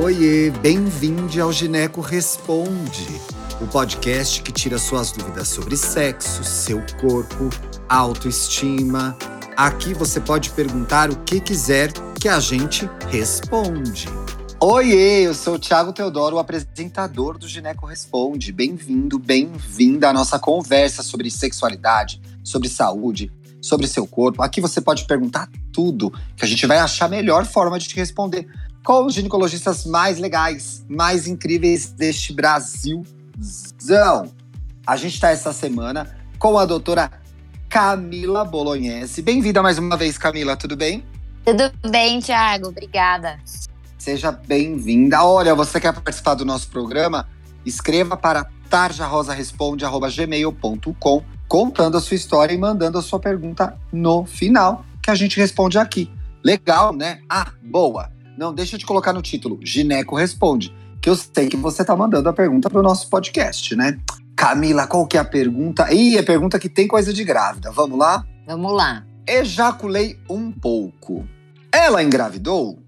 Oiê, bem-vindo ao Gineco Responde, o podcast que tira suas dúvidas sobre sexo, seu corpo, autoestima. Aqui você pode perguntar o que quiser que a gente responde. Oiê, eu sou o Thiago Teodoro, o apresentador do Gineco Responde. Bem-vindo, bem-vinda à nossa conversa sobre sexualidade, sobre saúde, sobre seu corpo. Aqui você pode perguntar tudo, que a gente vai achar a melhor forma de te responder com os ginecologistas mais legais, mais incríveis deste Brasilzão. A gente está essa semana com a doutora Camila Bolognese. Bem-vinda mais uma vez, Camila, tudo bem? Tudo bem, Thiago, obrigada. Seja bem-vinda. Olha, você quer participar do nosso programa? Escreva para tarjarosaresponde.gmail.com contando a sua história e mandando a sua pergunta no final, que a gente responde aqui. Legal, né? Ah, boa! Não, deixa eu te colocar no título. Gineco responde. Que eu sei que você tá mandando a pergunta pro nosso podcast, né? Camila, qual que é a pergunta? Ih, é pergunta que tem coisa de grávida. Vamos lá? Vamos lá. Ejaculei um pouco. Ela engravidou?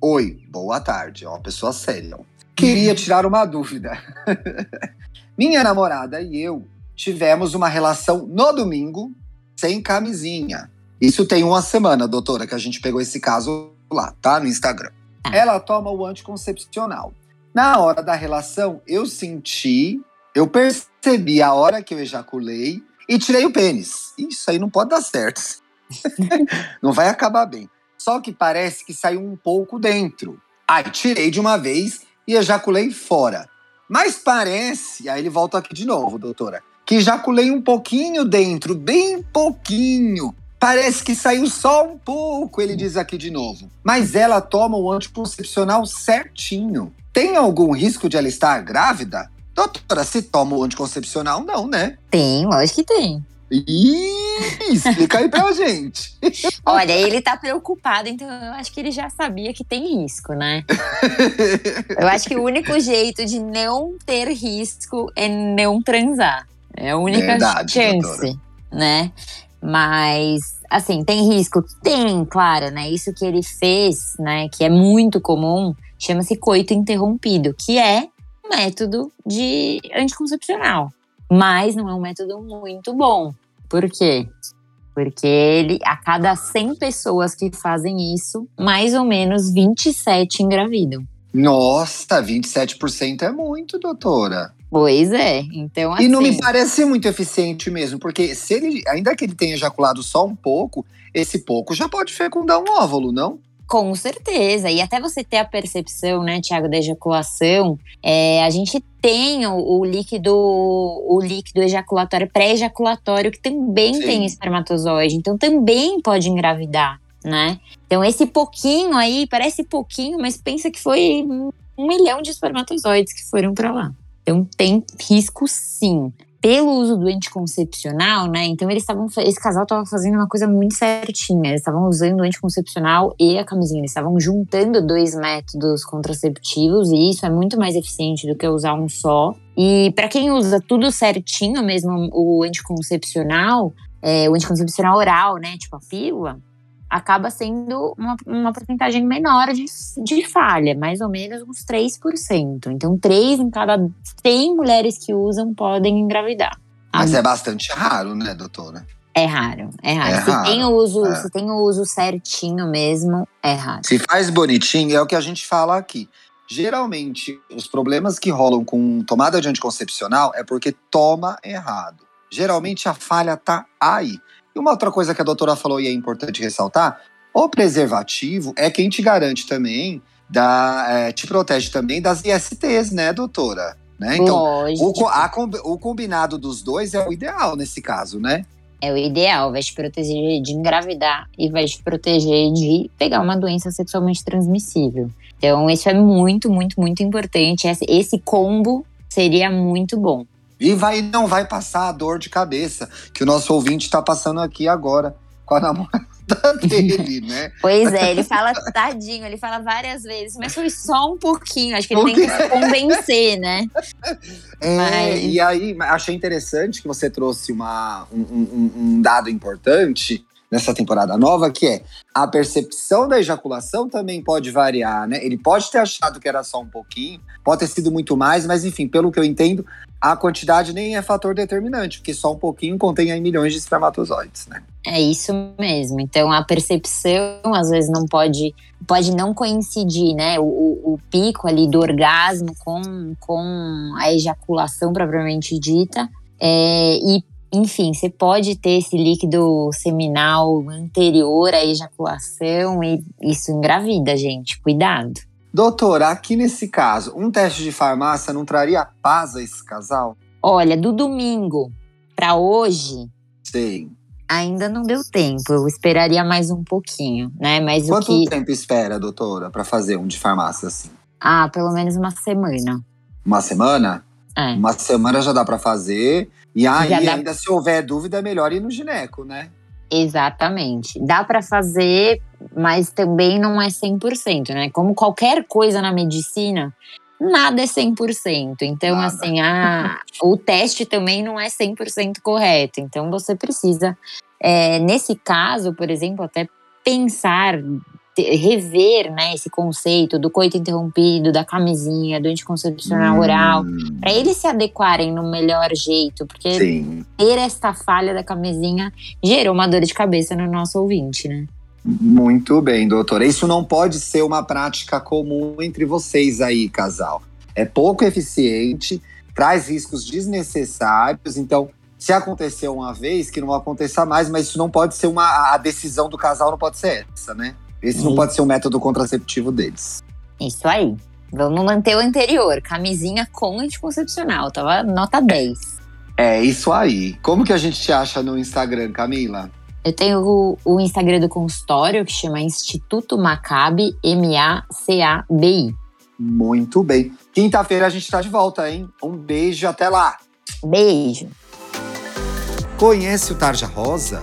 Oi, boa tarde. É uma pessoa séria. Queria tirar uma dúvida. Minha namorada e eu tivemos uma relação no domingo sem camisinha. Isso tem uma semana, doutora, que a gente pegou esse caso lá, tá? No Instagram. Tá. Ela toma o anticoncepcional. Na hora da relação, eu senti, eu percebi a hora que eu ejaculei e tirei o pênis. Isso aí não pode dar certo. não vai acabar bem. Só que parece que saiu um pouco dentro. Aí tirei de uma vez e ejaculei fora. Mas parece, aí ele volta aqui de novo, doutora, que ejaculei um pouquinho dentro, bem pouquinho. Parece que saiu só um pouco, ele diz aqui de novo. Mas ela toma o anticoncepcional certinho. Tem algum risco de ela estar grávida? Doutora, se toma o anticoncepcional, não, né? Tem, lógico que tem. Ih, explica aí pra gente. Olha, ele tá preocupado, então eu acho que ele já sabia que tem risco, né? Eu acho que o único jeito de não ter risco é não transar. É a única Verdade, chance, doutora. né? Mas, assim, tem risco? Tem, claro, né? Isso que ele fez, né, que é muito comum, chama-se coito interrompido, que é um método de anticoncepcional. Mas não é um método muito bom. Por quê? Porque ele, a cada 100 pessoas que fazem isso, mais ou menos 27 engravidam. Nossa, 27% é muito, doutora. Pois é. Então, assim. E não me parece muito eficiente mesmo, porque se ele, ainda que ele tenha ejaculado só um pouco, esse pouco já pode fecundar um óvulo, não? Com certeza. E até você ter a percepção, né, Tiago, da ejaculação, é, a gente tem o, o líquido, o líquido ejaculatório, pré-ejaculatório, que também Sim. tem espermatozoide. Então também pode engravidar, né? Então esse pouquinho aí, parece pouquinho, mas pensa que foi um milhão de espermatozoides que foram para lá. Então tem risco sim. Pelo uso do anticoncepcional, né? Então eles estavam, esse casal estava fazendo uma coisa muito certinha. Eles estavam usando o anticoncepcional e a camisinha. Eles estavam juntando dois métodos contraceptivos e isso é muito mais eficiente do que usar um só. E para quem usa tudo certinho mesmo, o anticoncepcional, é, o anticoncepcional oral, né? Tipo a pílula, acaba sendo uma, uma porcentagem menor de, de falha, mais ou menos uns 3%. Então, 3 em cada 100 mulheres que usam podem engravidar. Mas Ah, é bastante raro, né, doutora? É raro, é raro. É se, raro, tem o uso, é. se tem o uso certinho mesmo, é raro. Se faz bonitinho, é o que a gente fala aqui. Geralmente, os problemas que rolam com tomada de anticoncepcional é porque toma errado. Geralmente a falha tá aí. E uma outra coisa que a doutora falou e é importante ressaltar: o preservativo é quem te garante também, da, é, te protege também das ISTs, né, doutora? Né? Então, o, a o combinado dos dois é o ideal nesse caso, né? É o ideal, vai te proteger de engravidar e vai te proteger de pegar uma doença sexualmente transmissível. Então, isso é muito, muito, muito importante. Esse combo seria muito bom. E vai, não vai passar a dor de cabeça que o nosso ouvinte está passando aqui agora com a namorada dele, né? Pois é, ele fala tadinho, ele fala várias vezes, mas foi só um pouquinho. Acho que ele tem que se convencer, né? É, Mas- E aí, achei interessante que você trouxe uma, um, um- um dado importante nessa temporada nova, que é a percepção da ejaculação também pode variar, né? Ele pode ter achado que era só um pouquinho, pode ter sido muito mais, mas enfim, pelo que eu entendo, a quantidade nem é fator determinante, porque só um pouquinho contém aí milhões de espermatozoides, né? É isso mesmo. Então a percepção às vezes não pode pode não coincidir, né? O, o, o pico ali do orgasmo com, com a ejaculação propriamente dita. É, e enfim, você pode ter esse líquido seminal anterior à ejaculação e isso engravida, gente. Cuidado. Doutora, aqui nesse caso, um teste de farmácia não traria paz a esse casal? Olha, do domingo para hoje. Sim. Ainda não deu tempo, eu esperaria mais um pouquinho, né? Mas Quanto o que... tempo espera, doutora, para fazer um de farmácia assim? Ah, pelo menos uma semana. Uma semana? É. Uma semana já dá para fazer. E aí, dá... ainda se houver dúvida, é melhor ir no gineco, né? Exatamente. Dá para fazer, mas também não é 100%, né? Como qualquer coisa na medicina, nada é 100%. Então, nada. assim, a, o teste também não é 100% correto. Então, você precisa, é, nesse caso, por exemplo, até pensar rever né, esse conceito do coito interrompido, da camisinha, do anticoncepcional hum. oral, para eles se adequarem no melhor jeito, porque Sim. ter esta falha da camisinha gerou uma dor de cabeça no nosso ouvinte, né? Muito bem, doutora. Isso não pode ser uma prática comum entre vocês aí, casal. É pouco eficiente, traz riscos desnecessários, então se aconteceu uma vez, que não aconteça mais, mas isso não pode ser uma. A decisão do casal não pode ser essa, né? Esse não pode ser o método contraceptivo deles. Isso aí. Vamos manter o anterior, camisinha com anticoncepcional. Tava nota 10. É isso aí. Como que a gente te acha no Instagram, Camila? Eu tenho o, o Instagram do consultório que chama Instituto Macabi, M-A-C-A-B-I. Muito bem. Quinta-feira a gente está de volta, hein? Um beijo, até lá. Beijo. Conhece o Tarja Rosa?